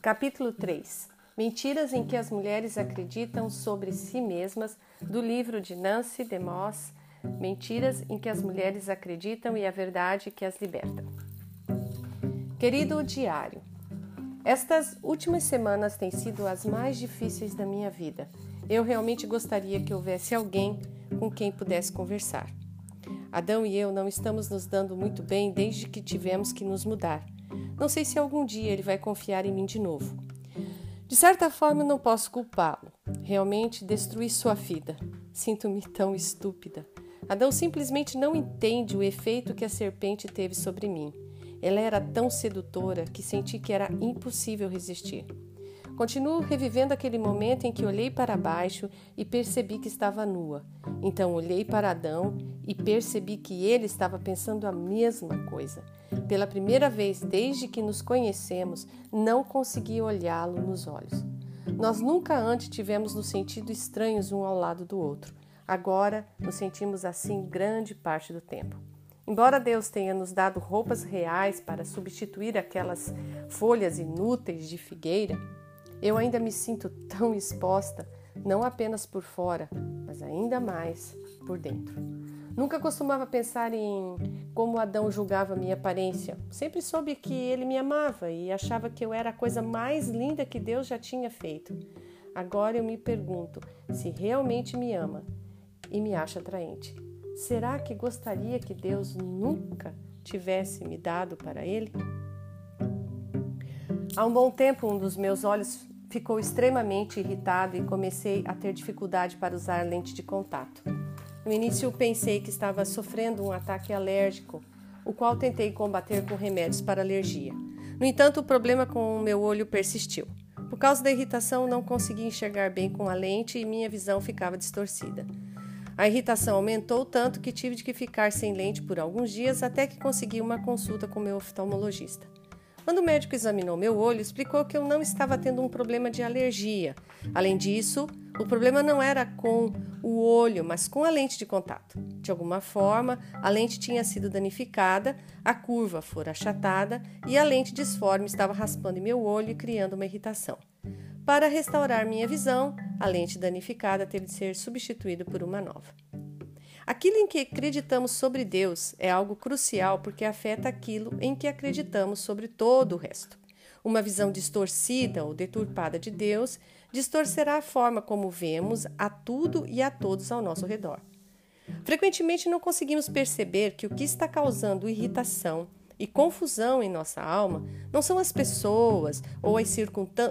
Capítulo 3 Mentiras em que as mulheres acreditam sobre si mesmas, do livro de Nancy DeMoss. Mentiras em que as mulheres acreditam e a verdade que as liberta. Querido diário, estas últimas semanas têm sido as mais difíceis da minha vida. Eu realmente gostaria que houvesse alguém com quem pudesse conversar. Adão e eu não estamos nos dando muito bem desde que tivemos que nos mudar. Não sei se algum dia ele vai confiar em mim de novo. De certa forma, não posso culpá-lo. Realmente destruí sua vida. Sinto-me tão estúpida. Adão simplesmente não entende o efeito que a serpente teve sobre mim. Ela era tão sedutora que senti que era impossível resistir. Continuo revivendo aquele momento em que olhei para baixo e percebi que estava nua. Então olhei para Adão e percebi que ele estava pensando a mesma coisa. Pela primeira vez desde que nos conhecemos, não consegui olhá-lo nos olhos. Nós nunca antes tivemos nos sentido estranhos um ao lado do outro. Agora nos sentimos assim grande parte do tempo. Embora Deus tenha nos dado roupas reais para substituir aquelas folhas inúteis de figueira, eu ainda me sinto tão exposta, não apenas por fora, mas ainda mais por dentro. Nunca costumava pensar em como Adão julgava minha aparência. Sempre soube que ele me amava e achava que eu era a coisa mais linda que Deus já tinha feito. Agora eu me pergunto se realmente me ama e me acha atraente. Será que gostaria que Deus nunca tivesse me dado para ele? Há um bom tempo, um dos meus olhos ficou extremamente irritado e comecei a ter dificuldade para usar lente de contato. No início pensei que estava sofrendo um ataque alérgico, o qual tentei combater com remédios para alergia. No entanto, o problema com o meu olho persistiu. Por causa da irritação, não conseguia enxergar bem com a lente e minha visão ficava distorcida. A irritação aumentou tanto que tive de ficar sem lente por alguns dias até que consegui uma consulta com meu oftalmologista. Quando o médico examinou meu olho, explicou que eu não estava tendo um problema de alergia. Além disso, o problema não era com o olho, mas com a lente de contato. De alguma forma, a lente tinha sido danificada, a curva fora achatada e a lente disforme estava raspando meu olho e criando uma irritação. Para restaurar minha visão, a lente danificada teve de ser substituída por uma nova. Aquilo em que acreditamos sobre Deus é algo crucial porque afeta aquilo em que acreditamos sobre todo o resto. Uma visão distorcida ou deturpada de Deus distorcerá a forma como vemos a tudo e a todos ao nosso redor. Frequentemente não conseguimos perceber que o que está causando irritação e confusão em nossa alma não são as pessoas ou as,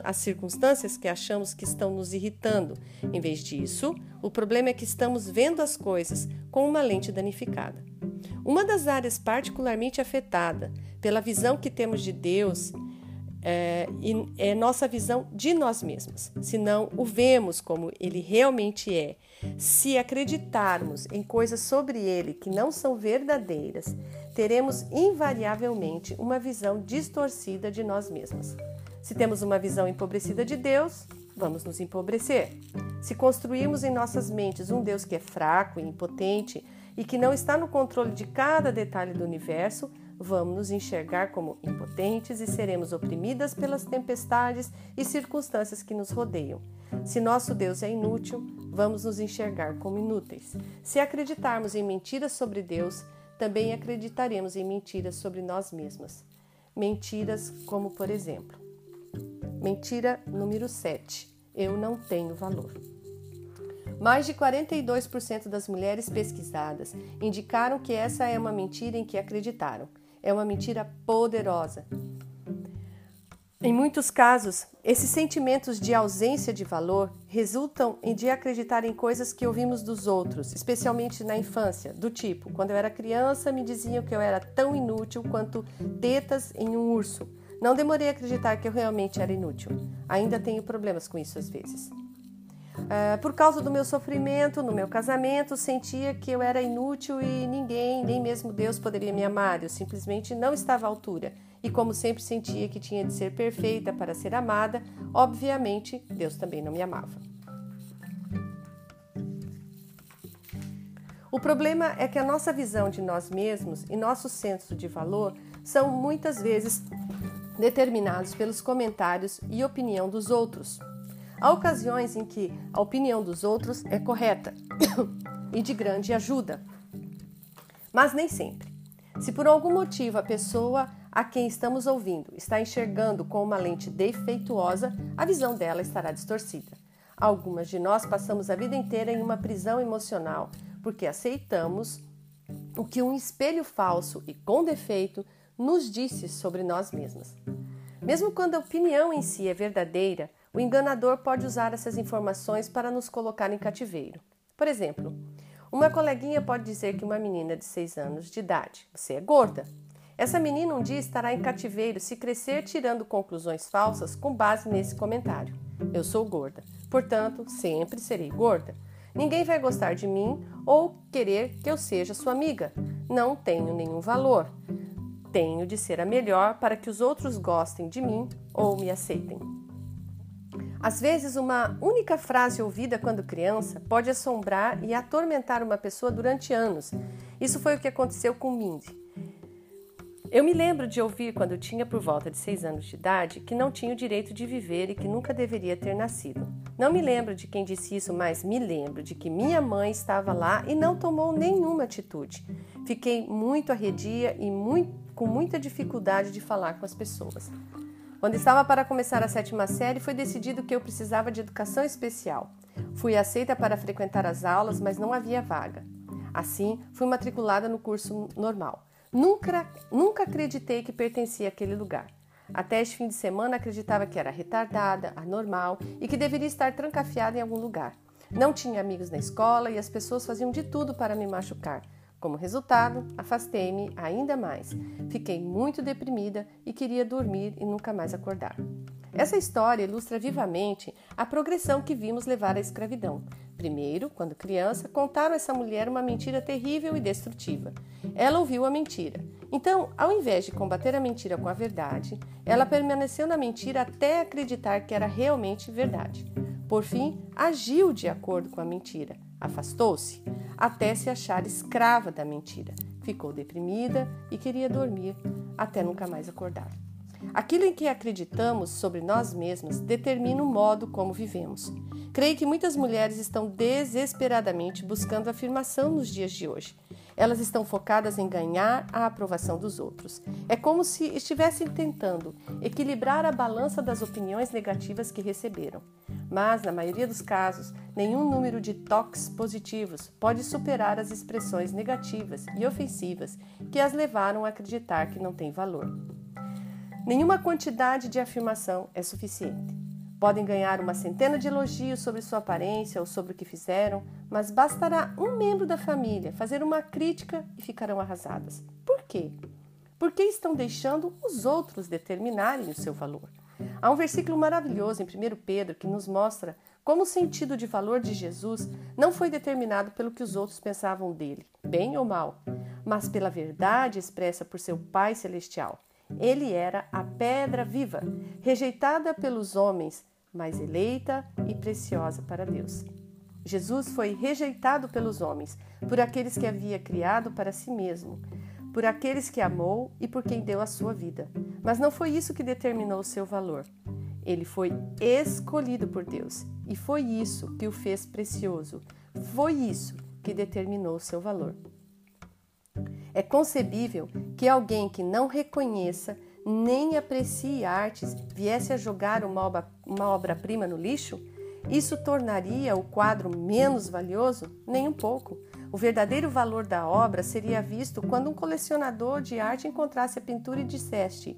as circunstâncias que achamos que estão nos irritando. Em vez disso, o problema é que estamos vendo as coisas com uma lente danificada. Uma das áreas particularmente afetada pela visão que temos de Deus é, é nossa visão de nós mesmos. Se não o vemos como ele realmente é, se acreditarmos em coisas sobre ele que não são verdadeiras, teremos invariavelmente uma visão distorcida de nós mesmos. Se temos uma visão empobrecida de Deus, vamos nos empobrecer. Se construirmos em nossas mentes um Deus que é fraco e impotente e que não está no controle de cada detalhe do universo, vamos nos enxergar como impotentes e seremos oprimidas pelas tempestades e circunstâncias que nos rodeiam. Se nosso Deus é inútil, vamos nos enxergar como inúteis. Se acreditarmos em mentiras sobre Deus, também acreditaremos em mentiras sobre nós mesmas. Mentiras como, por exemplo, mentira número 7: eu não tenho valor. Mais de 42% das mulheres pesquisadas indicaram que essa é uma mentira em que acreditaram. É uma mentira poderosa. Em muitos casos, esses sentimentos de ausência de valor resultam em de acreditar em coisas que ouvimos dos outros, especialmente na infância, do tipo: quando eu era criança, me diziam que eu era tão inútil quanto tetas em um urso. Não demorei a acreditar que eu realmente era inútil. Ainda tenho problemas com isso às vezes. Uh, por causa do meu sofrimento no meu casamento, sentia que eu era inútil e ninguém, nem mesmo Deus, poderia me amar. Eu simplesmente não estava à altura e, como sempre sentia que tinha de ser perfeita para ser amada, obviamente Deus também não me amava. O problema é que a nossa visão de nós mesmos e nosso senso de valor são muitas vezes determinados pelos comentários e opinião dos outros. Há ocasiões em que a opinião dos outros é correta e de grande ajuda, mas nem sempre. Se por algum motivo a pessoa a quem estamos ouvindo está enxergando com uma lente defeituosa, a visão dela estará distorcida. Algumas de nós passamos a vida inteira em uma prisão emocional porque aceitamos o que um espelho falso e com defeito nos disse sobre nós mesmas. Mesmo quando a opinião em si é verdadeira, o enganador pode usar essas informações para nos colocar em cativeiro. Por exemplo, uma coleguinha pode dizer que uma menina de 6 anos de idade, você é gorda. Essa menina um dia estará em cativeiro se crescer tirando conclusões falsas com base nesse comentário. Eu sou gorda, portanto, sempre serei gorda. Ninguém vai gostar de mim ou querer que eu seja sua amiga. Não tenho nenhum valor. Tenho de ser a melhor para que os outros gostem de mim ou me aceitem. Às vezes, uma única frase ouvida quando criança pode assombrar e atormentar uma pessoa durante anos. Isso foi o que aconteceu com Mindy. Eu me lembro de ouvir quando tinha por volta de seis anos de idade que não tinha o direito de viver e que nunca deveria ter nascido. Não me lembro de quem disse isso, mas me lembro de que minha mãe estava lá e não tomou nenhuma atitude. Fiquei muito arredia e muito, com muita dificuldade de falar com as pessoas. Quando estava para começar a sétima série, foi decidido que eu precisava de educação especial. Fui aceita para frequentar as aulas, mas não havia vaga. Assim, fui matriculada no curso normal. Nunca, nunca acreditei que pertencia àquele lugar. Até este fim de semana acreditava que era retardada, anormal e que deveria estar trancafiada em algum lugar. Não tinha amigos na escola e as pessoas faziam de tudo para me machucar. Como resultado, afastei-me ainda mais. Fiquei muito deprimida e queria dormir e nunca mais acordar. Essa história ilustra vivamente a progressão que vimos levar à escravidão. Primeiro, quando criança, contaram a essa mulher uma mentira terrível e destrutiva. Ela ouviu a mentira. Então, ao invés de combater a mentira com a verdade, ela permaneceu na mentira até acreditar que era realmente verdade. Por fim, agiu de acordo com a mentira. Afastou-se até se achar escrava da mentira. Ficou deprimida e queria dormir até nunca mais acordar. Aquilo em que acreditamos sobre nós mesmas determina o modo como vivemos. Creio que muitas mulheres estão desesperadamente buscando afirmação nos dias de hoje. Elas estão focadas em ganhar a aprovação dos outros. É como se estivessem tentando equilibrar a balança das opiniões negativas que receberam. Mas, na maioria dos casos, nenhum número de toques positivos pode superar as expressões negativas e ofensivas que as levaram a acreditar que não têm valor. Nenhuma quantidade de afirmação é suficiente. Podem ganhar uma centena de elogios sobre sua aparência ou sobre o que fizeram, mas bastará um membro da família fazer uma crítica e ficarão arrasadas. Por quê? Porque estão deixando os outros determinarem o seu valor. Há um versículo maravilhoso em 1 Pedro que nos mostra como o sentido de valor de Jesus não foi determinado pelo que os outros pensavam dele, bem ou mal, mas pela verdade expressa por seu Pai Celestial. Ele era a pedra viva, rejeitada pelos homens, mas eleita e preciosa para Deus. Jesus foi rejeitado pelos homens, por aqueles que havia criado para si mesmo, por aqueles que amou e por quem deu a sua vida. Mas não foi isso que determinou o seu valor. Ele foi escolhido por Deus e foi isso que o fez precioso. Foi isso que determinou o seu valor. É concebível que alguém que não reconheça nem aprecie artes viesse a jogar uma obra-prima no lixo? Isso tornaria o quadro menos valioso? Nem um pouco. O verdadeiro valor da obra seria visto quando um colecionador de arte encontrasse a pintura e dissesse: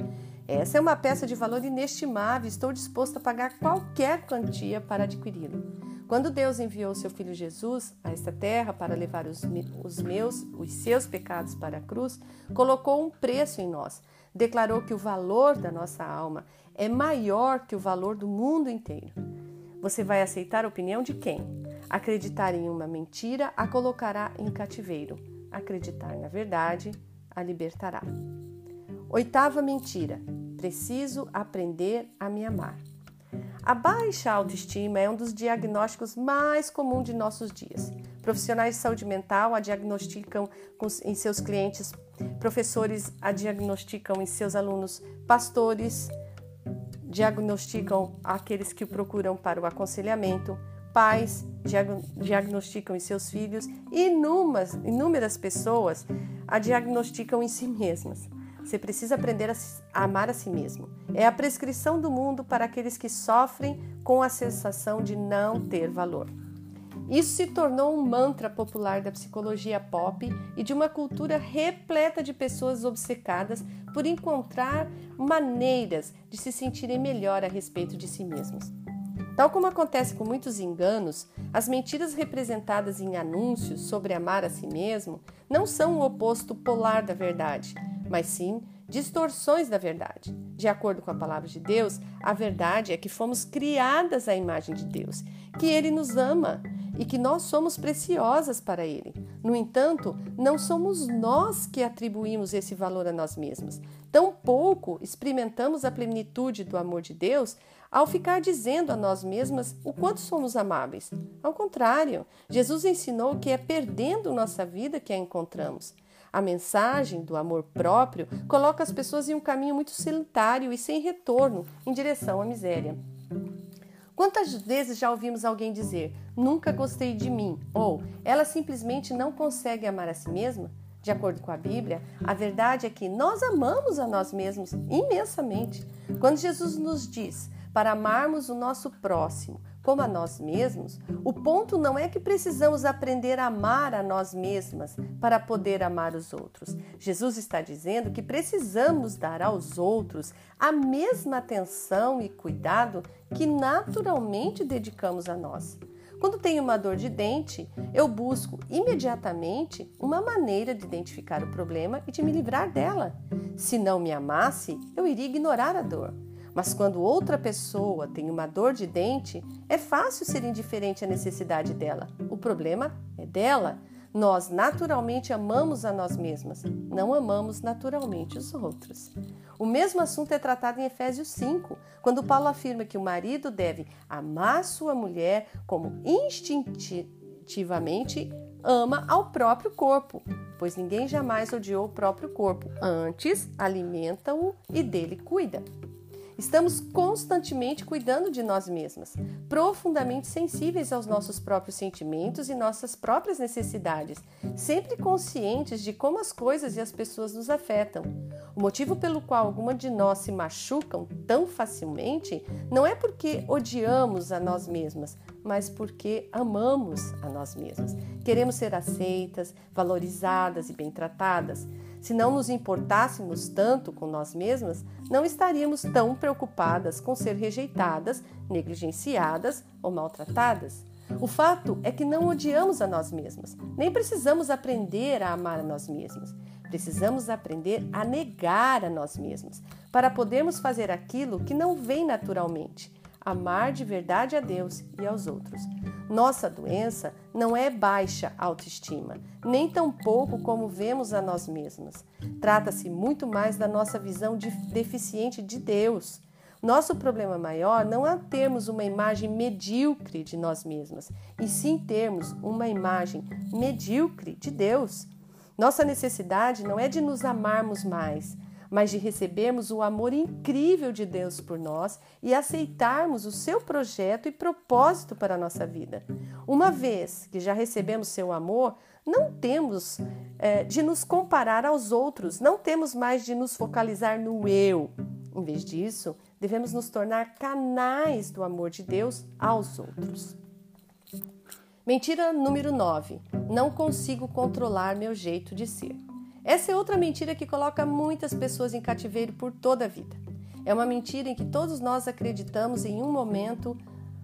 Essa é uma peça de valor inestimável, estou disposto a pagar qualquer quantia para adquiri-la. Quando Deus enviou seu filho Jesus a esta terra para levar os, os meus, os seus pecados para a cruz, colocou um preço em nós. Declarou que o valor da nossa alma é maior que o valor do mundo inteiro. Você vai aceitar a opinião de quem? Acreditar em uma mentira a colocará em cativeiro. Acreditar na verdade a libertará. Oitava mentira: preciso aprender a me amar. A baixa autoestima é um dos diagnósticos mais comuns de nossos dias. Profissionais de saúde mental a diagnosticam em seus clientes, professores a diagnosticam em seus alunos, pastores diagnosticam aqueles que o procuram para o aconselhamento, pais diagnosticam em seus filhos e inúmeras, inúmeras pessoas a diagnosticam em si mesmas. Você precisa aprender a amar a si mesmo. É a prescrição do mundo para aqueles que sofrem com a sensação de não ter valor. Isso se tornou um mantra popular da psicologia pop e de uma cultura repleta de pessoas obcecadas por encontrar maneiras de se sentirem melhor a respeito de si mesmos. Tal como acontece com muitos enganos, as mentiras representadas em anúncios sobre amar a si mesmo não são o oposto polar da verdade, mas sim distorções da verdade. De acordo com a palavra de Deus, a verdade é que fomos criadas à imagem de Deus, que Ele nos ama e que nós somos preciosas para Ele. No entanto, não somos nós que atribuímos esse valor a nós mesmos. Tampouco experimentamos a plenitude do amor de Deus ao ficar dizendo a nós mesmas o quanto somos amáveis. Ao contrário, Jesus ensinou que é perdendo nossa vida que a encontramos. A mensagem do amor próprio coloca as pessoas em um caminho muito solitário e sem retorno em direção à miséria. Quantas vezes já ouvimos alguém dizer: Nunca gostei de mim? Ou ela simplesmente não consegue amar a si mesma? De acordo com a Bíblia, a verdade é que nós amamos a nós mesmos imensamente. Quando Jesus nos diz para amarmos o nosso próximo como a nós mesmos, o ponto não é que precisamos aprender a amar a nós mesmas para poder amar os outros. Jesus está dizendo que precisamos dar aos outros a mesma atenção e cuidado que naturalmente dedicamos a nós. Quando tenho uma dor de dente, eu busco imediatamente uma maneira de identificar o problema e de me livrar dela. Se não me amasse, eu iria ignorar a dor. Mas quando outra pessoa tem uma dor de dente, é fácil ser indiferente à necessidade dela. O problema é dela. Nós naturalmente amamos a nós mesmas, não amamos naturalmente os outros. O mesmo assunto é tratado em Efésios 5, quando Paulo afirma que o marido deve amar sua mulher como instintivamente ama ao próprio corpo, pois ninguém jamais odiou o próprio corpo, antes alimenta-o e dele cuida. Estamos constantemente cuidando de nós mesmas, profundamente sensíveis aos nossos próprios sentimentos e nossas próprias necessidades, sempre conscientes de como as coisas e as pessoas nos afetam. O motivo pelo qual alguma de nós se machucam tão facilmente não é porque odiamos a nós mesmas, mas porque amamos a nós mesmas. Queremos ser aceitas, valorizadas e bem tratadas. Se não nos importássemos tanto com nós mesmas, não estaríamos tão preocupadas com ser rejeitadas, negligenciadas ou maltratadas. O fato é que não odiamos a nós mesmas, nem precisamos aprender a amar a nós mesmas. Precisamos aprender a negar a nós mesmas, para podermos fazer aquilo que não vem naturalmente amar de verdade a Deus e aos outros. Nossa doença não é baixa autoestima, nem tampouco como vemos a nós mesmas. Trata-se muito mais da nossa visão de deficiente de Deus. Nosso problema maior não é termos uma imagem medíocre de nós mesmas, e sim termos uma imagem medíocre de Deus. Nossa necessidade não é de nos amarmos mais, mas de recebermos o amor incrível de Deus por nós e aceitarmos o seu projeto e propósito para a nossa vida. Uma vez que já recebemos seu amor, não temos é, de nos comparar aos outros, não temos mais de nos focalizar no eu. Em vez disso, devemos nos tornar canais do amor de Deus aos outros. Mentira número 9. Não consigo controlar meu jeito de ser. Essa é outra mentira que coloca muitas pessoas em cativeiro por toda a vida. É uma mentira em que todos nós acreditamos em um momento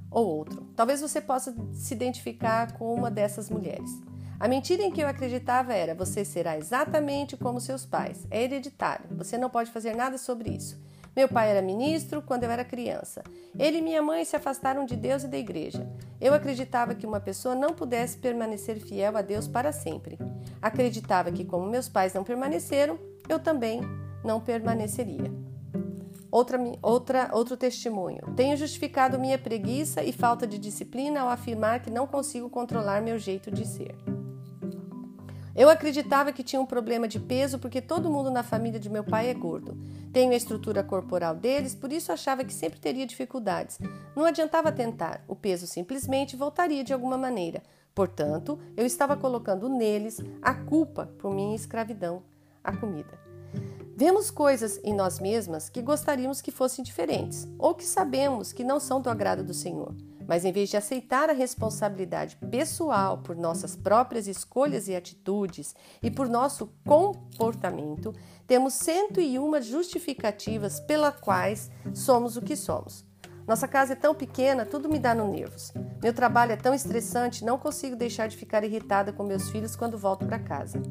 ou outro. Talvez você possa se identificar com uma dessas mulheres. A mentira em que eu acreditava era: você será exatamente como seus pais, é hereditário, você não pode fazer nada sobre isso. Meu pai era ministro quando eu era criança. Ele e minha mãe se afastaram de Deus e da igreja. Eu acreditava que uma pessoa não pudesse permanecer fiel a Deus para sempre. Acreditava que, como meus pais não permaneceram, eu também não permaneceria. Outra, outra, outro testemunho. Tenho justificado minha preguiça e falta de disciplina ao afirmar que não consigo controlar meu jeito de ser. Eu acreditava que tinha um problema de peso porque todo mundo na família de meu pai é gordo. Tenho a estrutura corporal deles, por isso achava que sempre teria dificuldades. Não adiantava tentar, o peso simplesmente voltaria de alguma maneira. Portanto, eu estava colocando neles a culpa por minha escravidão à comida. Vemos coisas em nós mesmas que gostaríamos que fossem diferentes, ou que sabemos que não são do agrado do Senhor. Mas em vez de aceitar a responsabilidade pessoal por nossas próprias escolhas e atitudes e por nosso comportamento, temos 101 justificativas pelas quais somos o que somos. Nossa casa é tão pequena, tudo me dá no nervos. Meu trabalho é tão estressante, não consigo deixar de ficar irritada com meus filhos quando volto para casa.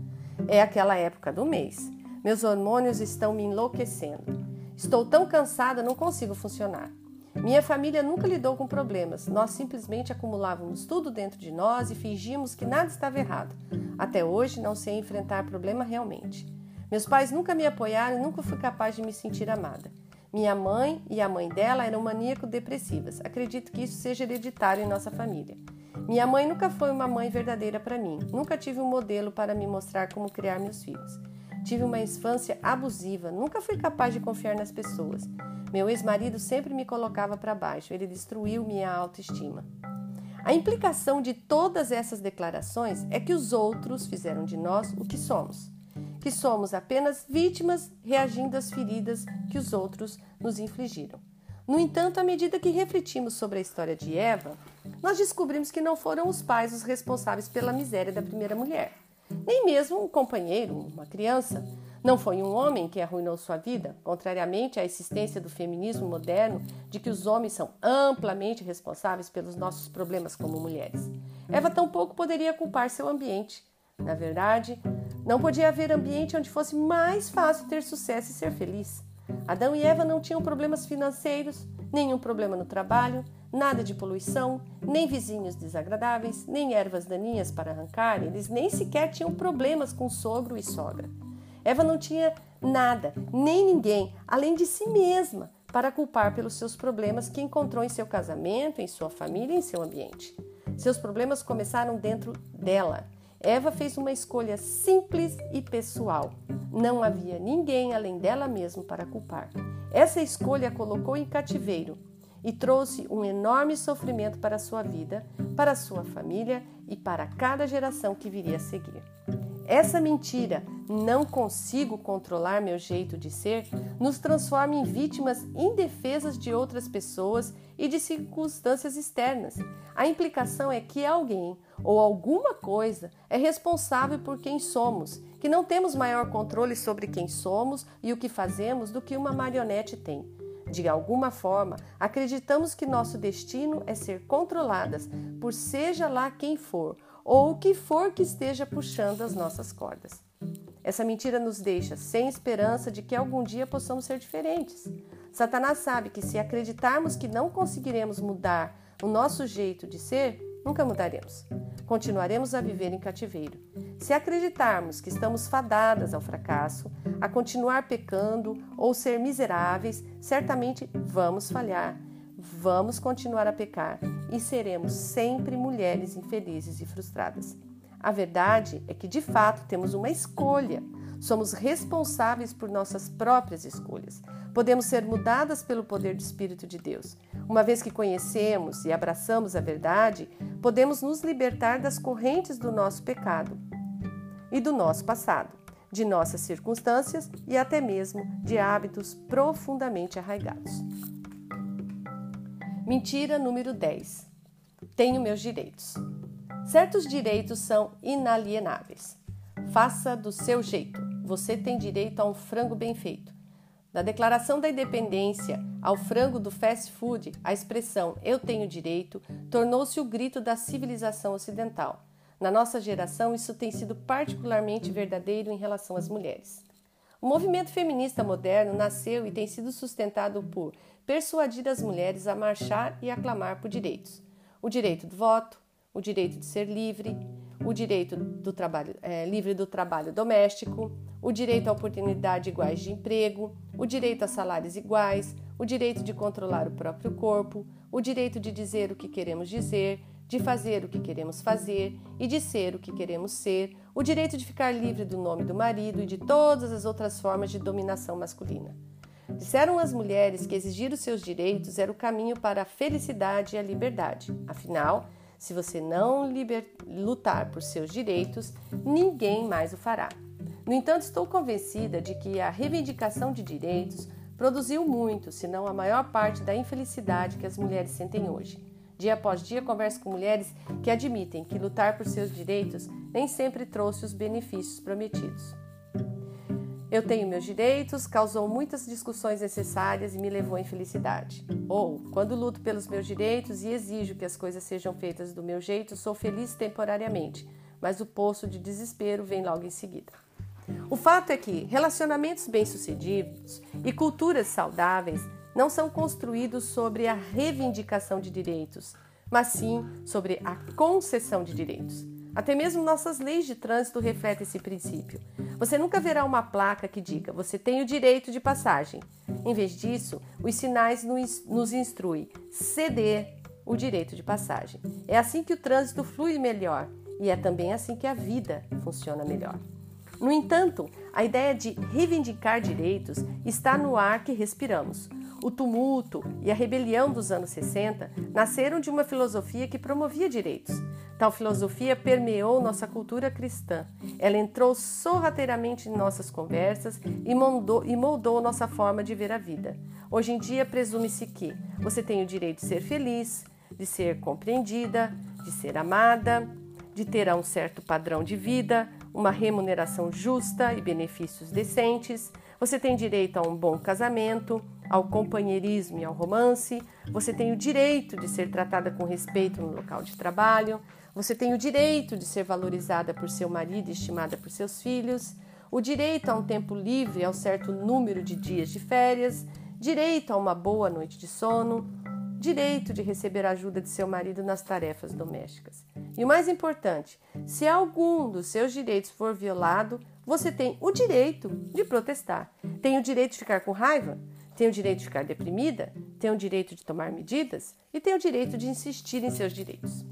É aquela época do mês. Meus hormônios estão me enlouquecendo. Estou tão cansada, não consigo funcionar. Minha família nunca lidou com problemas. Nós simplesmente acumulávamos tudo dentro de nós e fingíamos que nada estava errado. Até hoje não sei enfrentar problema realmente. Meus pais nunca me apoiaram e nunca fui capaz de me sentir amada. Minha mãe e a mãe dela eram maníaco-depressivas. Acredito que isso seja hereditário em nossa família. Minha mãe nunca foi uma mãe verdadeira para mim. Nunca tive um modelo para me mostrar como criar meus filhos. Tive uma infância abusiva, nunca fui capaz de confiar nas pessoas. Meu ex-marido sempre me colocava para baixo, ele destruiu minha autoestima. A implicação de todas essas declarações é que os outros fizeram de nós o que somos, que somos apenas vítimas reagindo às feridas que os outros nos infligiram. No entanto, à medida que refletimos sobre a história de Eva, nós descobrimos que não foram os pais os responsáveis pela miséria da primeira mulher nem mesmo um companheiro, uma criança. Não foi um homem que arruinou sua vida, contrariamente à existência do feminismo moderno de que os homens são amplamente responsáveis pelos nossos problemas como mulheres. Eva tampouco poderia culpar seu ambiente. Na verdade, não podia haver ambiente onde fosse mais fácil ter sucesso e ser feliz. Adão e Eva não tinham problemas financeiros, nenhum problema no trabalho, Nada de poluição, nem vizinhos desagradáveis, nem ervas daninhas para arrancar, eles nem sequer tinham problemas com sogro e sogra. Eva não tinha nada, nem ninguém, além de si mesma, para culpar pelos seus problemas que encontrou em seu casamento, em sua família em seu ambiente. Seus problemas começaram dentro dela. Eva fez uma escolha simples e pessoal. Não havia ninguém além dela mesma para culpar. Essa escolha a colocou em cativeiro e trouxe um enorme sofrimento para sua vida, para sua família e para cada geração que viria a seguir. Essa mentira, não consigo controlar meu jeito de ser, nos transforma em vítimas indefesas de outras pessoas e de circunstâncias externas. A implicação é que alguém ou alguma coisa é responsável por quem somos, que não temos maior controle sobre quem somos e o que fazemos do que uma marionete tem. De alguma forma, acreditamos que nosso destino é ser controladas por seja lá quem for ou o que for que esteja puxando as nossas cordas. Essa mentira nos deixa sem esperança de que algum dia possamos ser diferentes. Satanás sabe que se acreditarmos que não conseguiremos mudar o nosso jeito de ser, nunca mudaremos. Continuaremos a viver em cativeiro. Se acreditarmos que estamos fadadas ao fracasso, a continuar pecando ou ser miseráveis, certamente vamos falhar, vamos continuar a pecar e seremos sempre mulheres infelizes e frustradas. A verdade é que, de fato, temos uma escolha. Somos responsáveis por nossas próprias escolhas. Podemos ser mudadas pelo poder do Espírito de Deus. Uma vez que conhecemos e abraçamos a verdade, podemos nos libertar das correntes do nosso pecado e do nosso passado, de nossas circunstâncias e até mesmo de hábitos profundamente arraigados. Mentira número 10. Tenho meus direitos. Certos direitos são inalienáveis. Faça do seu jeito. Você tem direito a um frango bem feito. Da Declaração da Independência ao frango do fast food, a expressão eu tenho direito tornou-se o grito da civilização ocidental. Na nossa geração, isso tem sido particularmente verdadeiro em relação às mulheres. O movimento feminista moderno nasceu e tem sido sustentado por persuadir as mulheres a marchar e aclamar por direitos: o direito do voto, o direito de ser livre, o direito do trabalho é, livre do trabalho doméstico, o direito a oportunidades iguais de emprego, o direito a salários iguais, o direito de controlar o próprio corpo, o direito de dizer o que queremos dizer, de fazer o que queremos fazer e de ser o que queremos ser, o direito de ficar livre do nome do marido e de todas as outras formas de dominação masculina. Disseram as mulheres que exigir os seus direitos era o caminho para a felicidade e a liberdade. Afinal, se você não lutar por seus direitos, ninguém mais o fará. No entanto, estou convencida de que a reivindicação de direitos produziu muito, se não a maior parte da infelicidade que as mulheres sentem hoje. Dia após dia, converso com mulheres que admitem que lutar por seus direitos nem sempre trouxe os benefícios prometidos. Eu tenho meus direitos, causou muitas discussões necessárias e me levou à infelicidade. Ou, quando luto pelos meus direitos e exijo que as coisas sejam feitas do meu jeito, sou feliz temporariamente, mas o poço de desespero vem logo em seguida. O fato é que relacionamentos bem-sucedidos e culturas saudáveis não são construídos sobre a reivindicação de direitos, mas sim sobre a concessão de direitos. Até mesmo nossas leis de trânsito refletem esse princípio. Você nunca verá uma placa que diga você tem o direito de passagem. Em vez disso, os sinais nos instruem ceder o direito de passagem. É assim que o trânsito flui melhor e é também assim que a vida funciona melhor. No entanto, a ideia de reivindicar direitos está no ar que respiramos. O tumulto e a rebelião dos anos 60 nasceram de uma filosofia que promovia direitos. Tal filosofia permeou nossa cultura cristã. Ela entrou sorrateiramente em nossas conversas e moldou, e moldou nossa forma de ver a vida. Hoje em dia, presume-se que você tem o direito de ser feliz, de ser compreendida, de ser amada, de ter um certo padrão de vida, uma remuneração justa e benefícios decentes. Você tem direito a um bom casamento, ao companheirismo e ao romance. Você tem o direito de ser tratada com respeito no local de trabalho. Você tem o direito de ser valorizada por seu marido e estimada por seus filhos. O direito a um tempo livre, ao certo número de dias de férias. Direito a uma boa noite de sono. Direito de receber a ajuda de seu marido nas tarefas domésticas. E o mais importante, se algum dos seus direitos for violado, você tem o direito de protestar. Tem o direito de ficar com raiva, tem o direito de ficar deprimida, tem o direito de tomar medidas e tem o direito de insistir em seus direitos.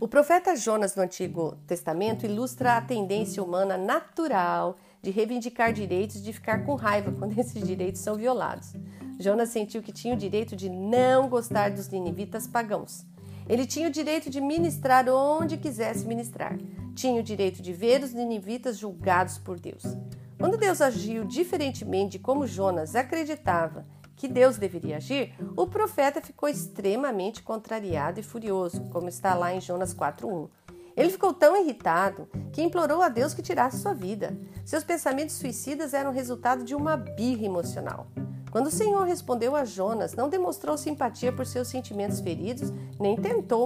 O profeta Jonas no Antigo Testamento ilustra a tendência humana natural de reivindicar direitos e de ficar com raiva quando esses direitos são violados. Jonas sentiu que tinha o direito de não gostar dos ninivitas pagãos. Ele tinha o direito de ministrar onde quisesse ministrar. Tinha o direito de ver os ninivitas julgados por Deus. Quando Deus agiu diferentemente de como Jonas acreditava que Deus deveria agir, o profeta ficou extremamente contrariado e furioso, como está lá em Jonas 4:1. Ele ficou tão irritado que implorou a Deus que tirasse sua vida. Seus pensamentos suicidas eram resultado de uma birra emocional. Quando o Senhor respondeu a Jonas, não demonstrou simpatia por seus sentimentos feridos, nem tentou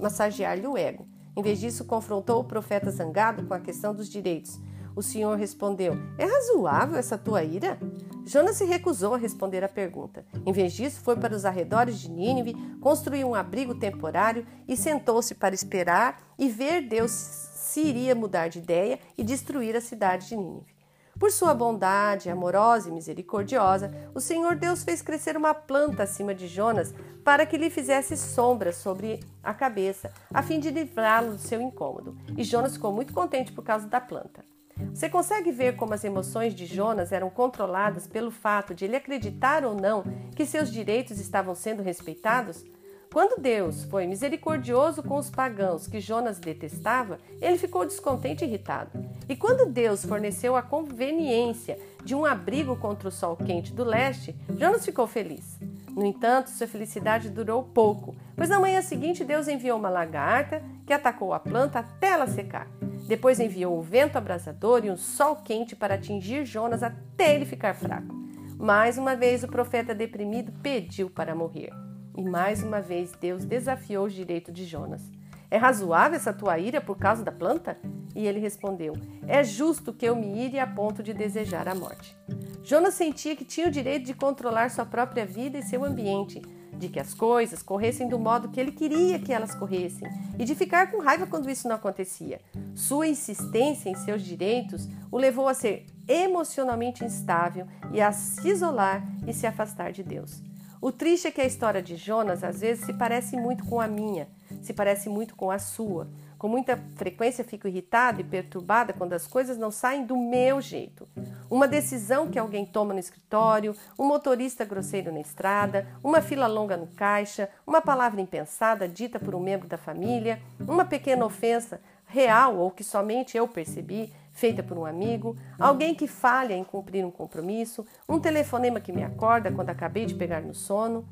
massagear-lhe o ego. Em vez disso, confrontou o profeta zangado com a questão dos direitos. O Senhor respondeu: É razoável essa tua ira? Jonas se recusou a responder à pergunta. Em vez disso, foi para os arredores de Nínive, construiu um abrigo temporário e sentou-se para esperar e ver Deus se iria mudar de ideia e destruir a cidade de Nínive. Por sua bondade amorosa e misericordiosa, o Senhor Deus fez crescer uma planta acima de Jonas para que lhe fizesse sombra sobre a cabeça, a fim de livrá-lo do seu incômodo. E Jonas ficou muito contente por causa da planta. Você consegue ver como as emoções de Jonas eram controladas pelo fato de ele acreditar ou não que seus direitos estavam sendo respeitados? Quando Deus foi misericordioso com os pagãos que Jonas detestava, ele ficou descontente e irritado. E quando Deus forneceu a conveniência de um abrigo contra o sol quente do leste, Jonas ficou feliz. No entanto, sua felicidade durou pouco, pois na manhã seguinte Deus enviou uma lagarta que atacou a planta até ela secar. Depois enviou um vento abrasador e um sol quente para atingir Jonas até ele ficar fraco. Mais uma vez, o profeta deprimido pediu para morrer. E mais uma vez, Deus desafiou o direito de Jonas. É razoável essa tua ira por causa da planta? E ele respondeu: É justo que eu me ire a ponto de desejar a morte. Jonas sentia que tinha o direito de controlar sua própria vida e seu ambiente, de que as coisas corressem do modo que ele queria que elas corressem e de ficar com raiva quando isso não acontecia. Sua insistência em seus direitos o levou a ser emocionalmente instável e a se isolar e se afastar de Deus. O triste é que a história de Jonas às vezes se parece muito com a minha, se parece muito com a sua. Com muita frequência fico irritada e perturbada quando as coisas não saem do meu jeito. Uma decisão que alguém toma no escritório, um motorista grosseiro na estrada, uma fila longa no caixa, uma palavra impensada dita por um membro da família, uma pequena ofensa real ou que somente eu percebi, feita por um amigo, alguém que falha em cumprir um compromisso, um telefonema que me acorda quando acabei de pegar no sono.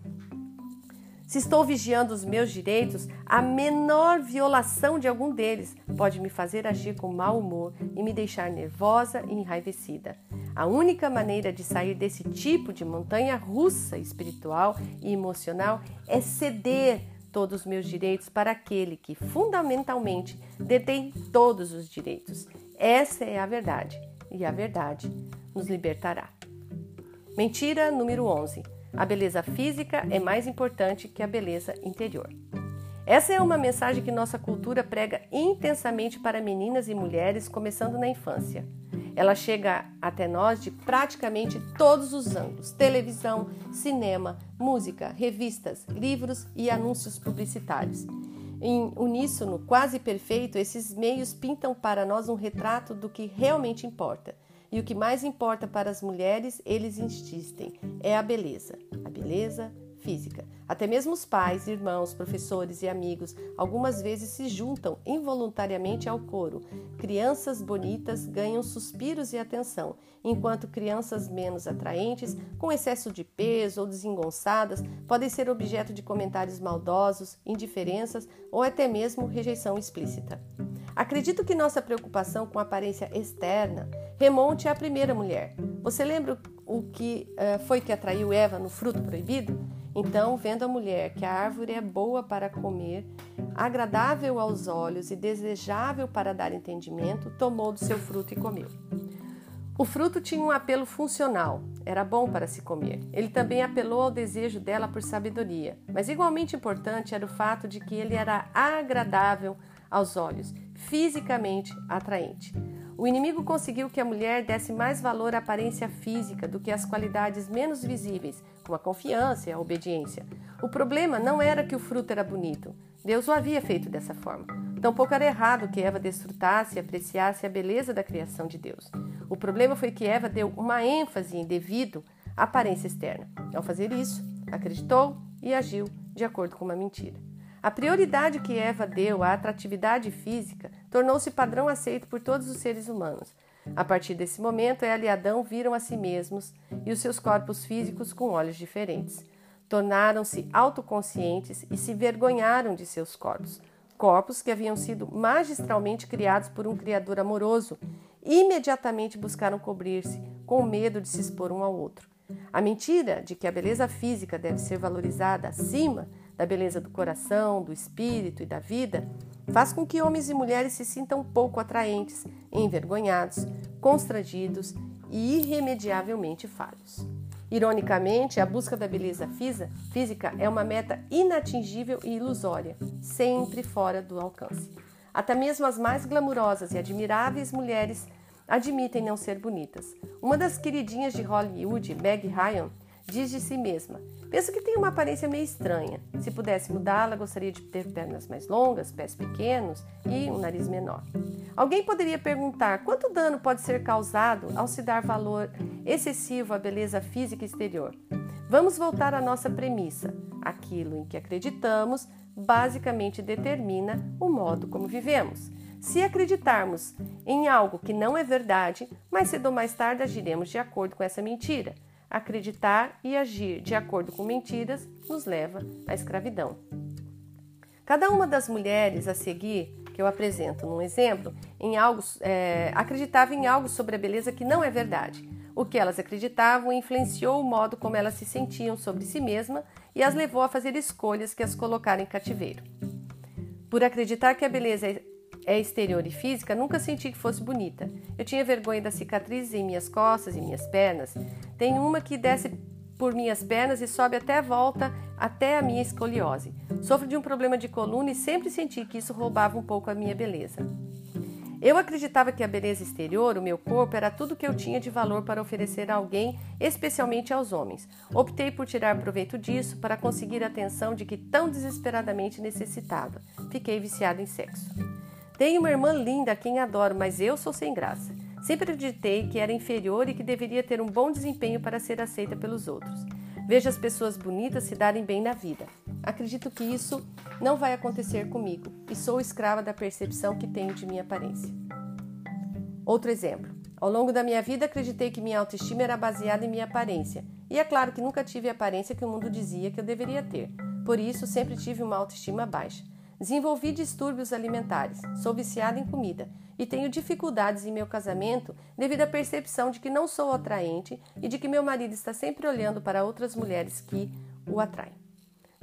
Se estou vigiando os meus direitos, a menor violação de algum deles pode me fazer agir com mau humor e me deixar nervosa e enraivecida. A única maneira de sair desse tipo de montanha russa espiritual e emocional é ceder todos os meus direitos para aquele que fundamentalmente detém todos os direitos. Essa é a verdade, e a verdade nos libertará. Mentira número 11. A beleza física é mais importante que a beleza interior. Essa é uma mensagem que nossa cultura prega intensamente para meninas e mulheres, começando na infância. Ela chega até nós de praticamente todos os ângulos: televisão, cinema, música, revistas, livros e anúncios publicitários. Em uníssono quase perfeito, esses meios pintam para nós um retrato do que realmente importa. E o que mais importa para as mulheres, eles insistem, é a beleza. A beleza física. Até mesmo os pais, irmãos, professores e amigos algumas vezes se juntam involuntariamente ao coro. Crianças bonitas ganham suspiros e atenção, enquanto crianças menos atraentes, com excesso de peso ou desengonçadas, podem ser objeto de comentários maldosos, indiferenças ou até mesmo rejeição explícita. Acredito que nossa preocupação com a aparência externa remonte à primeira mulher. Você lembra o que uh, foi que atraiu Eva no fruto proibido? Então, vendo a mulher que a árvore é boa para comer, agradável aos olhos e desejável para dar entendimento, tomou do seu fruto e comeu. O fruto tinha um apelo funcional, era bom para se comer. Ele também apelou ao desejo dela por sabedoria, mas igualmente importante era o fato de que ele era agradável aos olhos, fisicamente atraente. O inimigo conseguiu que a mulher desse mais valor à aparência física do que às qualidades menos visíveis, como a confiança e a obediência. O problema não era que o fruto era bonito. Deus o havia feito dessa forma. Tampouco era errado que Eva desfrutasse e apreciasse a beleza da criação de Deus. O problema foi que Eva deu uma ênfase indevido à aparência externa. Ao fazer isso, acreditou e agiu de acordo com uma mentira. A prioridade que Eva deu à atratividade física tornou-se padrão aceito por todos os seres humanos. A partir desse momento, ela e Adão viram a si mesmos e os seus corpos físicos com olhos diferentes. Tornaram-se autoconscientes e se vergonharam de seus corpos, corpos que haviam sido magistralmente criados por um Criador amoroso. Imediatamente buscaram cobrir-se, com medo de se expor um ao outro. A mentira de que a beleza física deve ser valorizada acima da beleza do coração, do espírito e da vida, faz com que homens e mulheres se sintam pouco atraentes, envergonhados, constrangidos e irremediavelmente falhos. Ironicamente, a busca da beleza física é uma meta inatingível e ilusória, sempre fora do alcance. Até mesmo as mais glamurosas e admiráveis mulheres admitem não ser bonitas. Uma das queridinhas de Hollywood, Meg Ryan, diz de si mesma: Penso que tem uma aparência meio estranha. Se pudesse mudá-la, gostaria de ter pernas mais longas, pés pequenos e um nariz menor. Alguém poderia perguntar quanto dano pode ser causado ao se dar valor excessivo à beleza física exterior. Vamos voltar à nossa premissa. Aquilo em que acreditamos basicamente determina o modo como vivemos. Se acreditarmos em algo que não é verdade, mais cedo ou mais tarde agiremos de acordo com essa mentira. Acreditar e agir de acordo com mentiras nos leva à escravidão. Cada uma das mulheres a seguir, que eu apresento num exemplo, em algo, é, acreditava em algo sobre a beleza que não é verdade. O que elas acreditavam influenciou o modo como elas se sentiam sobre si mesma e as levou a fazer escolhas que as colocaram em cativeiro. Por acreditar que a beleza é exterior e física, nunca senti que fosse bonita. Eu tinha vergonha das cicatrizes em minhas costas e minhas pernas. Tem uma que desce por minhas pernas e sobe até a volta até a minha escoliose. Sofro de um problema de coluna e sempre senti que isso roubava um pouco a minha beleza. Eu acreditava que a beleza exterior, o meu corpo, era tudo que eu tinha de valor para oferecer a alguém, especialmente aos homens. Optei por tirar proveito disso para conseguir a atenção de que tão desesperadamente necessitava. Fiquei viciada em sexo. Tenho uma irmã linda a quem adoro, mas eu sou sem graça. Sempre acreditei que era inferior e que deveria ter um bom desempenho para ser aceita pelos outros. Vejo as pessoas bonitas se darem bem na vida. Acredito que isso não vai acontecer comigo e sou escrava da percepção que tenho de minha aparência. Outro exemplo. Ao longo da minha vida, acreditei que minha autoestima era baseada em minha aparência. E é claro que nunca tive a aparência que o mundo dizia que eu deveria ter. Por isso, sempre tive uma autoestima baixa. Desenvolvi distúrbios alimentares, sou viciada em comida e tenho dificuldades em meu casamento devido à percepção de que não sou atraente e de que meu marido está sempre olhando para outras mulheres que o atraem.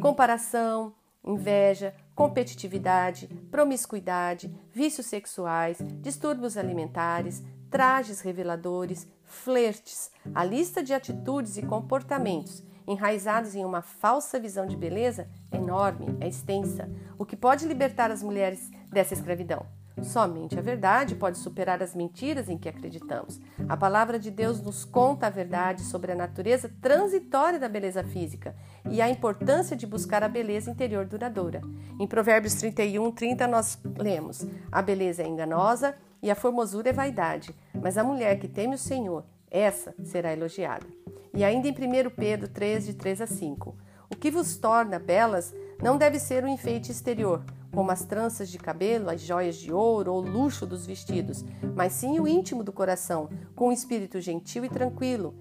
Comparação, inveja, competitividade, promiscuidade, vícios sexuais, distúrbios alimentares, trajes reveladores, flertes, a lista de atitudes e comportamentos enraizados em uma falsa visão de beleza é enorme, é extensa, o que pode libertar as mulheres dessa escravidão. Somente a verdade pode superar as mentiras em que acreditamos. A palavra de Deus nos conta a verdade sobre a natureza transitória da beleza física e a importância de buscar a beleza interior duradoura. Em Provérbios 31, 30, nós lemos: A beleza é enganosa e a formosura é vaidade, mas a mulher que teme o Senhor, essa será elogiada. E ainda em 1 Pedro 3, de 3 a 5: O que vos torna belas não deve ser o um enfeite exterior como as tranças de cabelo, as joias de ouro ou o luxo dos vestidos, mas sim o íntimo do coração, com um espírito gentil e tranquilo.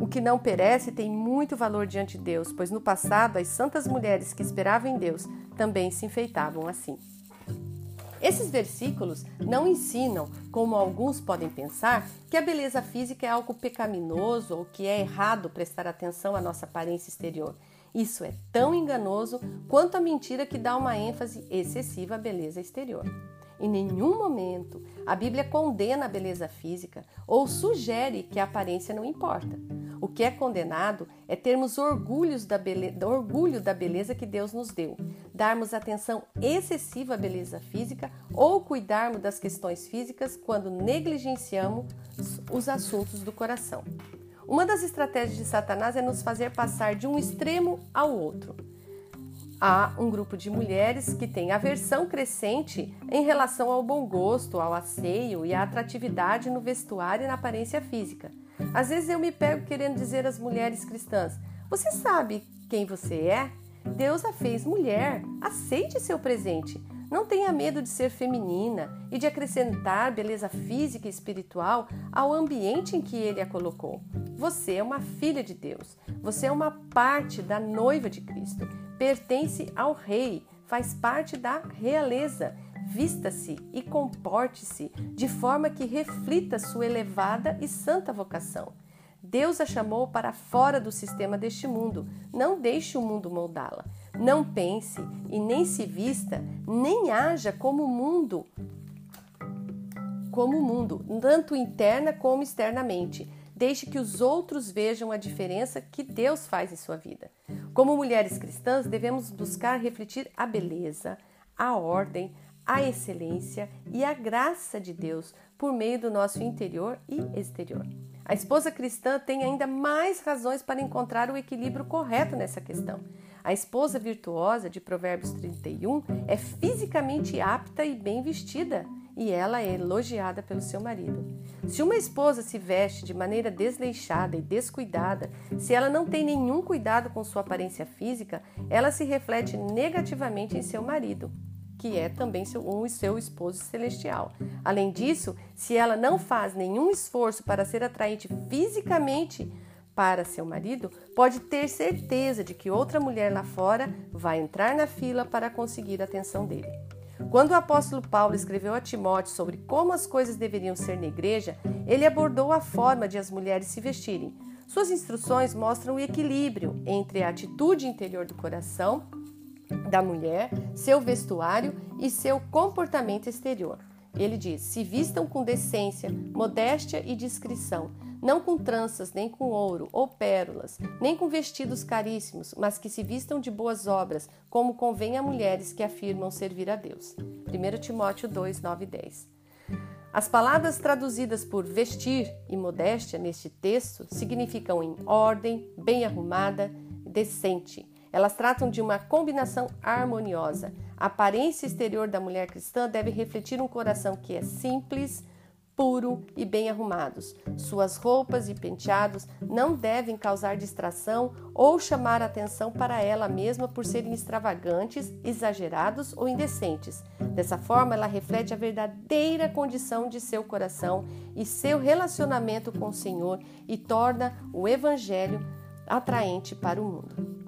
O que não perece tem muito valor diante de Deus, pois no passado as santas mulheres que esperavam em Deus também se enfeitavam assim. Esses versículos não ensinam, como alguns podem pensar, que a beleza física é algo pecaminoso ou que é errado prestar atenção à nossa aparência exterior. Isso é tão enganoso quanto a mentira que dá uma ênfase excessiva à beleza exterior. Em nenhum momento a Bíblia condena a beleza física ou sugere que a aparência não importa. O que é condenado é termos orgulhos da orgulho da beleza que Deus nos deu, darmos atenção excessiva à beleza física ou cuidarmos das questões físicas quando negligenciamos os assuntos do coração. Uma das estratégias de Satanás é nos fazer passar de um extremo ao outro. Há um grupo de mulheres que tem aversão crescente em relação ao bom gosto, ao asseio e à atratividade no vestuário e na aparência física. Às vezes eu me pego querendo dizer às mulheres cristãs: Você sabe quem você é? Deus a fez mulher. Aceite seu presente. Não tenha medo de ser feminina e de acrescentar beleza física e espiritual ao ambiente em que ele a colocou. Você é uma filha de Deus. Você é uma parte da noiva de Cristo. Pertence ao rei, faz parte da realeza. Vista-se e comporte-se de forma que reflita sua elevada e santa vocação. Deus a chamou para fora do sistema deste mundo. Não deixe o mundo moldá-la. Não pense e nem se vista, nem haja como o mundo, como o mundo, tanto interna como externamente. Deixe que os outros vejam a diferença que Deus faz em sua vida. Como mulheres cristãs, devemos buscar refletir a beleza, a ordem, a excelência e a graça de Deus por meio do nosso interior e exterior. A esposa cristã tem ainda mais razões para encontrar o equilíbrio correto nessa questão. A esposa virtuosa de Provérbios 31 é fisicamente apta e bem vestida, e ela é elogiada pelo seu marido. Se uma esposa se veste de maneira desleixada e descuidada, se ela não tem nenhum cuidado com sua aparência física, ela se reflete negativamente em seu marido que é também seu, um seu esposo celestial. Além disso, se ela não faz nenhum esforço para ser atraente fisicamente para seu marido, pode ter certeza de que outra mulher lá fora vai entrar na fila para conseguir a atenção dele. Quando o apóstolo Paulo escreveu a Timóteo sobre como as coisas deveriam ser na igreja, ele abordou a forma de as mulheres se vestirem. Suas instruções mostram o equilíbrio entre a atitude interior do coração da mulher, seu vestuário e seu comportamento exterior. Ele diz: se vistam com decência, modéstia e discrição. Não com tranças, nem com ouro ou pérolas, nem com vestidos caríssimos, mas que se vistam de boas obras, como convém a mulheres que afirmam servir a Deus. 1 Timóteo 2, 9 e 10. As palavras traduzidas por vestir e modéstia neste texto significam em ordem, bem arrumada, decente. Elas tratam de uma combinação harmoniosa. A aparência exterior da mulher cristã deve refletir um coração que é simples, puro e bem arrumados. Suas roupas e penteados não devem causar distração ou chamar atenção para ela mesma por serem extravagantes, exagerados ou indecentes. Dessa forma, ela reflete a verdadeira condição de seu coração e seu relacionamento com o Senhor e torna o Evangelho atraente para o mundo.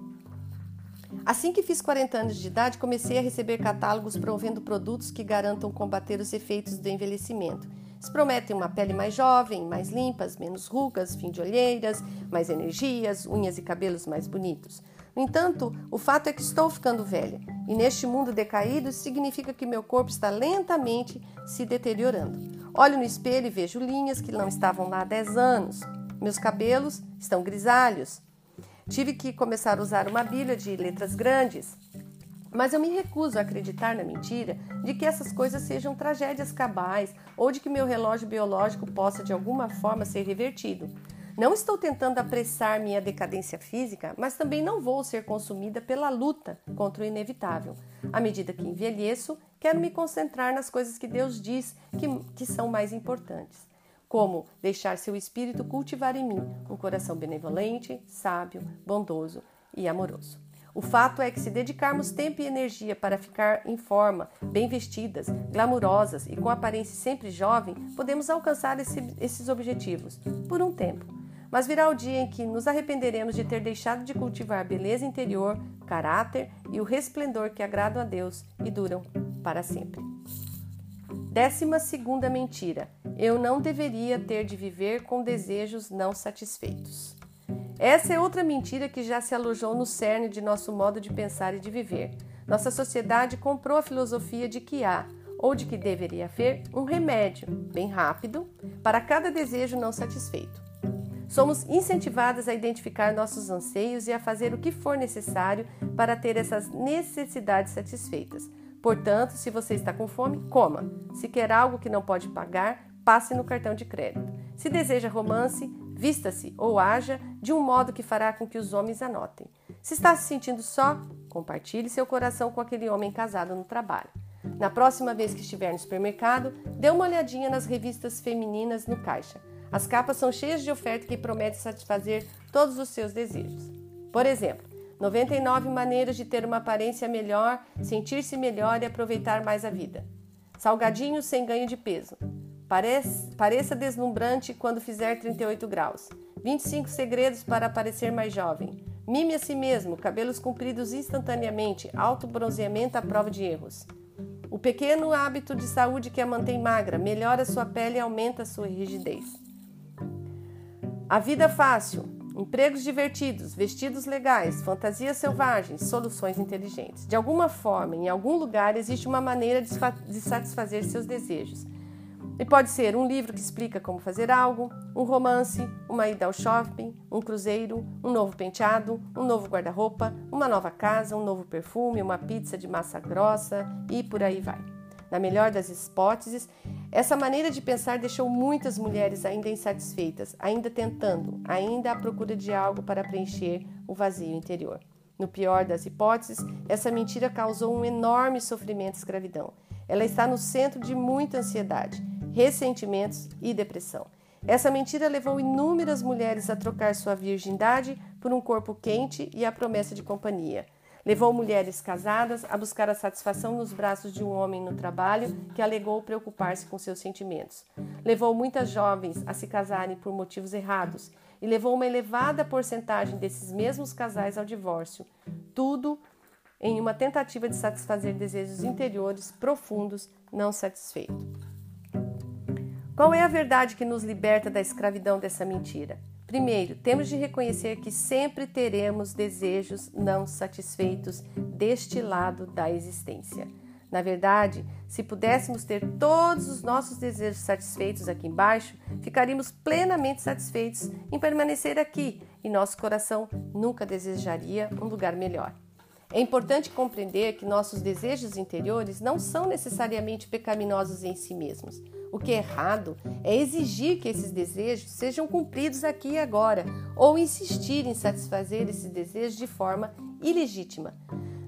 Assim que fiz 40 anos de idade, comecei a receber catálogos promovendo produtos que garantam combater os efeitos do envelhecimento. Eles prometem uma pele mais jovem, mais limpas, menos rugas, fim de olheiras, mais energias, unhas e cabelos mais bonitos. No entanto, o fato é que estou ficando velha, e neste mundo decaído significa que meu corpo está lentamente se deteriorando. Olho no espelho e vejo linhas que não estavam lá há 10 anos. Meus cabelos estão grisalhos. Tive que começar a usar uma bilha de letras grandes. Mas eu me recuso a acreditar na mentira de que essas coisas sejam tragédias cabais ou de que meu relógio biológico possa de alguma forma ser revertido. Não estou tentando apressar minha decadência física, mas também não vou ser consumida pela luta contra o inevitável. À medida que envelheço, quero me concentrar nas coisas que Deus diz que, que são mais importantes, como deixar seu espírito cultivar em mim um coração benevolente, sábio, bondoso e amoroso. O fato é que, se dedicarmos tempo e energia para ficar em forma, bem vestidas, glamurosas e com aparência sempre jovem, podemos alcançar esse, esses objetivos por um tempo. Mas virá o dia em que nos arrependeremos de ter deixado de cultivar beleza interior, caráter e o resplendor que agradam a Deus e duram para sempre. Décima segunda mentira: eu não deveria ter de viver com desejos não satisfeitos. Essa é outra mentira que já se alojou no cerne de nosso modo de pensar e de viver. Nossa sociedade comprou a filosofia de que há, ou de que deveria haver, um remédio, bem rápido, para cada desejo não satisfeito. Somos incentivadas a identificar nossos anseios e a fazer o que for necessário para ter essas necessidades satisfeitas. Portanto, se você está com fome, coma. Se quer algo que não pode pagar, passe no cartão de crédito. Se deseja romance, Vista-se ou haja de um modo que fará com que os homens anotem. Se está se sentindo só, compartilhe seu coração com aquele homem casado no trabalho. Na próxima vez que estiver no supermercado, dê uma olhadinha nas revistas femininas no caixa. As capas são cheias de oferta que prometem satisfazer todos os seus desejos. Por exemplo, 99 maneiras de ter uma aparência melhor, sentir-se melhor e aproveitar mais a vida. Salgadinhos sem ganho de peso. Pareça, pareça deslumbrante quando fizer 38 graus. 25 segredos para parecer mais jovem. Mime a si mesmo, cabelos compridos instantaneamente, alto bronzeamento à prova de erros. O pequeno hábito de saúde que a mantém magra melhora sua pele e aumenta sua rigidez. A vida fácil, empregos divertidos, vestidos legais, fantasias selvagens, soluções inteligentes. De alguma forma, em algum lugar, existe uma maneira de satisfazer seus desejos. E pode ser um livro que explica como fazer algo, um romance, uma ida ao shopping, um cruzeiro, um novo penteado, um novo guarda-roupa, uma nova casa, um novo perfume, uma pizza de massa grossa e por aí vai. Na melhor das hipóteses, essa maneira de pensar deixou muitas mulheres ainda insatisfeitas, ainda tentando, ainda à procura de algo para preencher o vazio interior. No pior das hipóteses, essa mentira causou um enorme sofrimento e escravidão. Ela está no centro de muita ansiedade ressentimentos e depressão. Essa mentira levou inúmeras mulheres a trocar sua virgindade por um corpo quente e a promessa de companhia. Levou mulheres casadas a buscar a satisfação nos braços de um homem no trabalho que alegou preocupar-se com seus sentimentos. Levou muitas jovens a se casarem por motivos errados e levou uma elevada porcentagem desses mesmos casais ao divórcio. Tudo em uma tentativa de satisfazer desejos interiores profundos não satisfeitos. Qual é a verdade que nos liberta da escravidão dessa mentira? Primeiro, temos de reconhecer que sempre teremos desejos não satisfeitos deste lado da existência. Na verdade, se pudéssemos ter todos os nossos desejos satisfeitos aqui embaixo, ficaríamos plenamente satisfeitos em permanecer aqui e nosso coração nunca desejaria um lugar melhor. É importante compreender que nossos desejos interiores não são necessariamente pecaminosos em si mesmos. O que é errado é exigir que esses desejos sejam cumpridos aqui e agora, ou insistir em satisfazer esses desejos de forma ilegítima.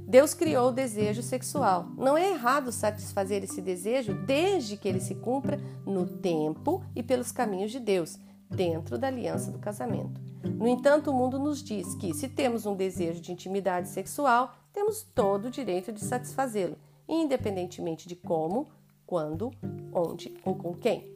Deus criou o desejo sexual. Não é errado satisfazer esse desejo desde que ele se cumpra no tempo e pelos caminhos de Deus, dentro da aliança do casamento. No entanto, o mundo nos diz que, se temos um desejo de intimidade sexual, temos todo o direito de satisfazê-lo, independentemente de como, quando, onde ou com quem.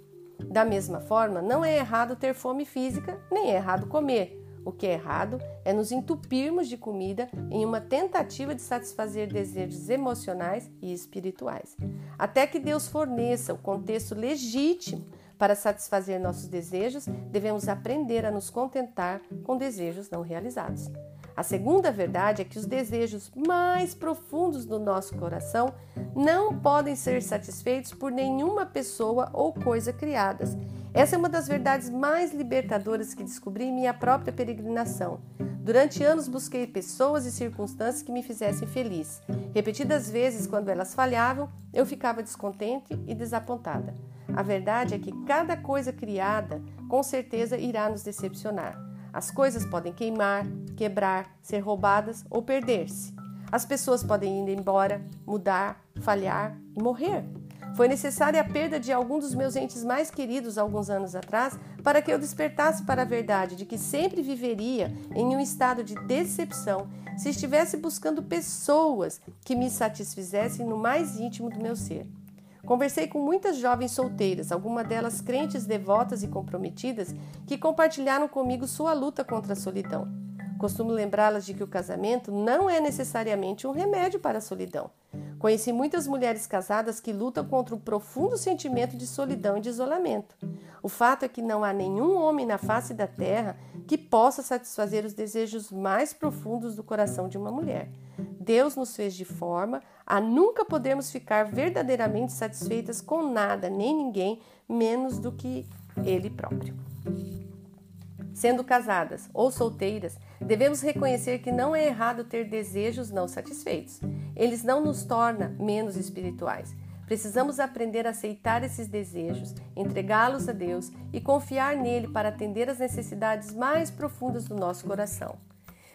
Da mesma forma, não é errado ter fome física, nem é errado comer. O que é errado é nos entupirmos de comida em uma tentativa de satisfazer desejos emocionais e espirituais. Até que Deus forneça o contexto legítimo para satisfazer nossos desejos, devemos aprender a nos contentar com desejos não realizados. A segunda verdade é que os desejos mais profundos do nosso coração não podem ser satisfeitos por nenhuma pessoa ou coisa criadas essa é uma das verdades mais libertadoras que descobri em minha própria peregrinação. Durante anos busquei pessoas e circunstâncias que me fizessem feliz. Repetidas vezes, quando elas falhavam, eu ficava descontente e desapontada. A verdade é que cada coisa criada com certeza irá nos decepcionar. As coisas podem queimar, quebrar, ser roubadas ou perder-se. As pessoas podem ir embora, mudar, falhar e morrer. Foi necessária a perda de algum dos meus entes mais queridos alguns anos atrás para que eu despertasse para a verdade de que sempre viveria em um estado de decepção se estivesse buscando pessoas que me satisfizessem no mais íntimo do meu ser. Conversei com muitas jovens solteiras, algumas delas crentes devotas e comprometidas, que compartilharam comigo sua luta contra a solidão. Costumo lembrá-las de que o casamento não é necessariamente um remédio para a solidão. Conheci muitas mulheres casadas que lutam contra o profundo sentimento de solidão e de isolamento. O fato é que não há nenhum homem na face da terra que possa satisfazer os desejos mais profundos do coração de uma mulher. Deus nos fez de forma a nunca podermos ficar verdadeiramente satisfeitas com nada nem ninguém menos do que Ele próprio. Sendo casadas ou solteiras, devemos reconhecer que não é errado ter desejos não satisfeitos. Eles não nos tornam menos espirituais. Precisamos aprender a aceitar esses desejos, entregá-los a Deus e confiar nele para atender às necessidades mais profundas do nosso coração.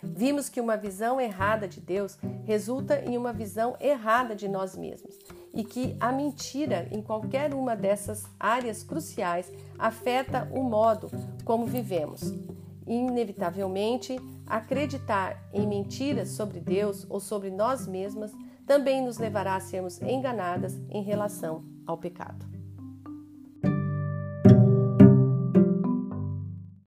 Vimos que uma visão errada de Deus resulta em uma visão errada de nós mesmos e que a mentira em qualquer uma dessas áreas cruciais afeta o modo como vivemos. Inevitavelmente, acreditar em mentiras sobre Deus ou sobre nós mesmas também nos levará a sermos enganadas em relação ao pecado.